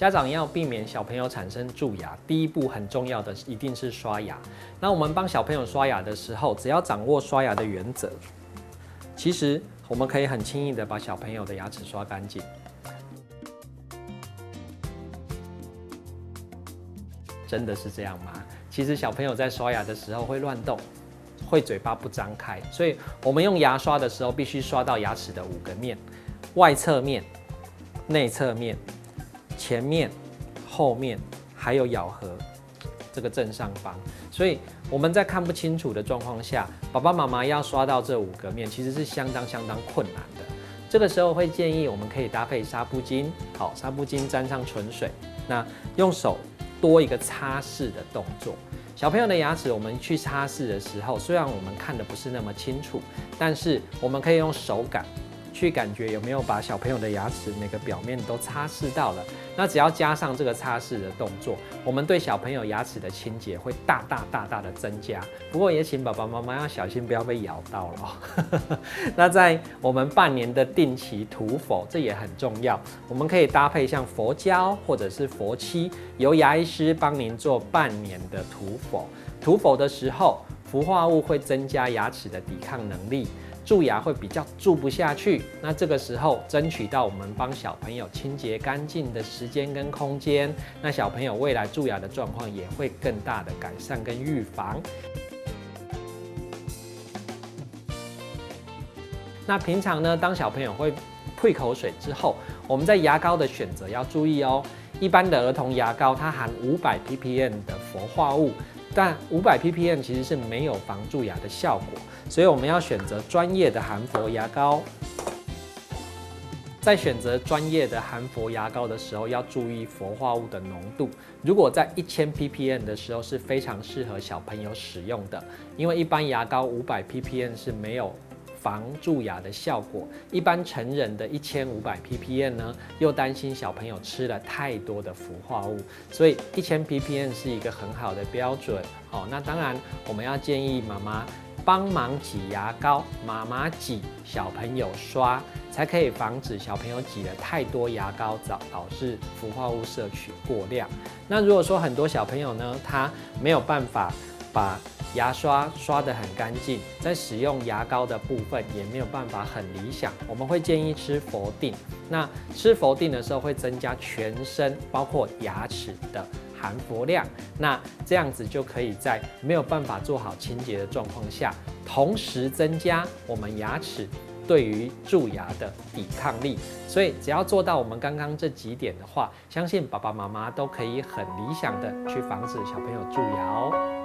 家长要避免小朋友产生蛀牙，第一步很重要的一定是刷牙。那我们帮小朋友刷牙的时候，只要掌握刷牙的原则，其实我们可以很轻易的把小朋友的牙齿刷干净。真的是这样吗？其实小朋友在刷牙的时候会乱动，会嘴巴不张开，所以我们用牙刷的时候必须刷到牙齿的五个面：外侧面、内侧面、前面、后面，还有咬合这个正上方。所以我们在看不清楚的状况下，爸爸妈妈要刷到这五个面，其实是相当相当困难的。这个时候会建议我们可以搭配纱布巾，好，纱布巾沾上纯水，那用手。多一个擦拭的动作，小朋友的牙齿，我们去擦拭的时候，虽然我们看的不是那么清楚，但是我们可以用手感。去感觉有没有把小朋友的牙齿每个表面都擦拭到了？那只要加上这个擦拭的动作，我们对小朋友牙齿的清洁会大大大大的增加。不过也请爸爸妈妈要小心，不要被咬到了。那在我们半年的定期涂否，这也很重要。我们可以搭配像佛胶或者是佛漆，由牙医师帮您做半年的涂否。涂否的时候，氟化物会增加牙齿的抵抗能力。蛀牙会比较蛀不下去，那这个时候争取到我们帮小朋友清洁干净的时间跟空间，那小朋友未来蛀牙的状况也会更大的改善跟预防。那平常呢，当小朋友会吐口水之后，我们在牙膏的选择要注意哦。一般的儿童牙膏它含五百 ppm 的氟化物。但五百 ppm 其实是没有防蛀牙的效果，所以我们要选择专业的含氟牙膏。在选择专业的含氟牙膏的时候，要注意氟化物的浓度。如果在一千 ppm 的时候是非常适合小朋友使用的，因为一般牙膏五百 ppm 是没有。防蛀牙的效果，一般成人的一千五百 ppm 呢，又担心小朋友吃了太多的氟化物，所以一千 ppm 是一个很好的标准。好，那当然我们要建议妈妈帮忙挤牙膏，妈妈挤，小朋友刷，才可以防止小朋友挤了太多牙膏导导致氟化物摄取过量。那如果说很多小朋友呢，他没有办法把牙刷刷得很干净，在使用牙膏的部分也没有办法很理想。我们会建议吃佛定，那吃佛定的时候会增加全身包括牙齿的含氟量，那这样子就可以在没有办法做好清洁的状况下，同时增加我们牙齿对于蛀牙的抵抗力。所以只要做到我们刚刚这几点的话，相信爸爸妈妈都可以很理想的去防止小朋友蛀牙哦。